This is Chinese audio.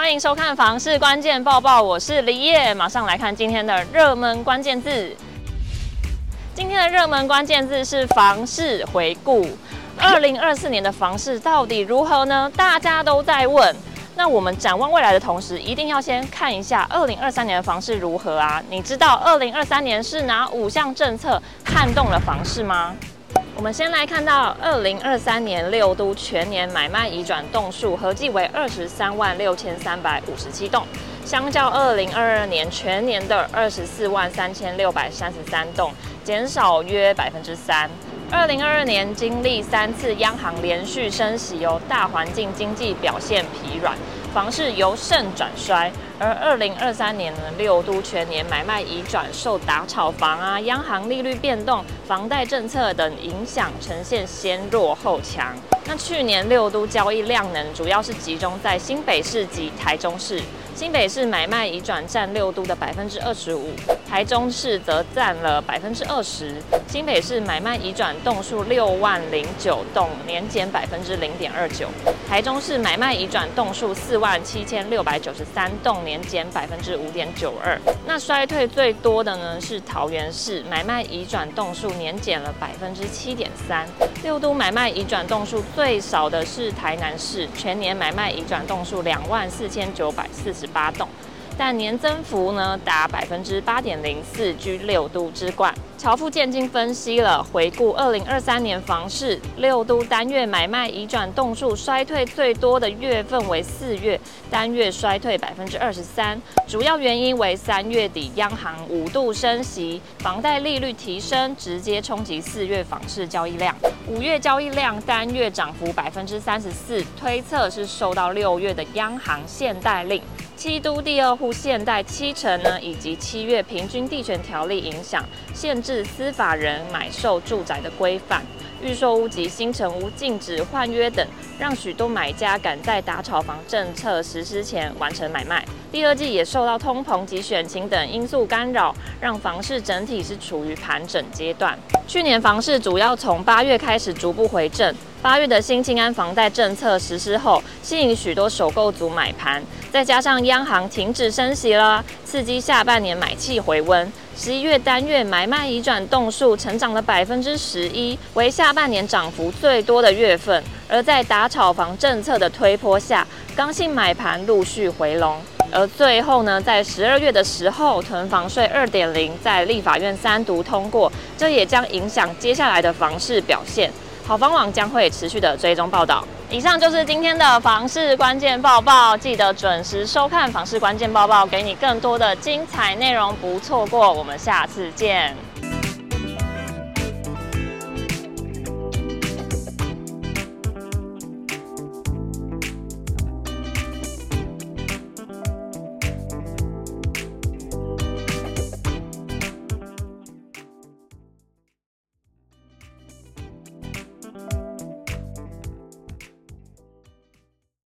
欢迎收看《房市关键报报》，我是李叶，马上来看今天的热门关键字。今天的热门关键字是房市回顾。二零二四年的房市到底如何呢？大家都在问。那我们展望未来的同时，一定要先看一下二零二三年的房市如何啊？你知道二零二三年是哪五项政策撼动了房市吗？我们先来看到二零二三年六都全年买卖移转栋数合计为二十三万六千三百五十七栋，相较二零二二年全年的二十四万三千六百三十三栋，减少约百分之三。二零二二年经历三次央行连续升息，由大环境经济表现疲软，房市由盛转衰。而二零二三年呢，六都全年买卖移转受打炒房啊、央行利率变动、房贷政策等影响，呈现先弱后强。那去年六都交易量能主要是集中在新北市及台中市。新北市买卖移转占六都的百分之二十五，台中市则占了百分之二十。新北市买卖移转栋数六万零九栋，年减百分之零点二九；台中市买卖移转栋数四万七千六百九十三栋，年减百分之五点九二。那衰退最多的呢是桃园市，买卖移转栋数年减了百分之七点三。六都买卖移转栋数最少的是台南市，全年买卖移转栋数两万四千九百四十八栋，但年增幅呢达百分之八点零四，居六都之冠。乔富建经分析了回顾二零二三年房市，六都单月买卖移转栋数衰退最多的月份为四月，单月衰退百分之二十三，主要原因为三月底央行五度升息，房贷利率提升，直接冲击四月房市交易量。五月交易量单月涨幅百分之三十四，推测是受到六月的央行限贷令。七都第二户限贷七成呢，以及七月平均地权条例影响，限制司法人买售住宅的规范，预售屋及新城屋禁止换约等，让许多买家赶在打炒房政策实施前完成买卖。第二季也受到通膨及选情等因素干扰，让房市整体是处于盘整阶段。去年房市主要从八月开始逐步回正。八月的新青安房贷政策实施后，吸引许多首购族买盘，再加上央行停止升息了，刺激下半年买气回温。十一月单月买卖移转栋数成长了百分之十一，为下半年涨幅最多的月份。而在打炒房政策的推波下，刚性买盘陆续回笼。而最后呢，在十二月的时候，囤房税二点零在立法院三读通过，这也将影响接下来的房市表现。好房网将会持续的追踪报道。以上就是今天的房市关键报报，记得准时收看房市关键报报，给你更多的精彩内容，不错过。我们下次见。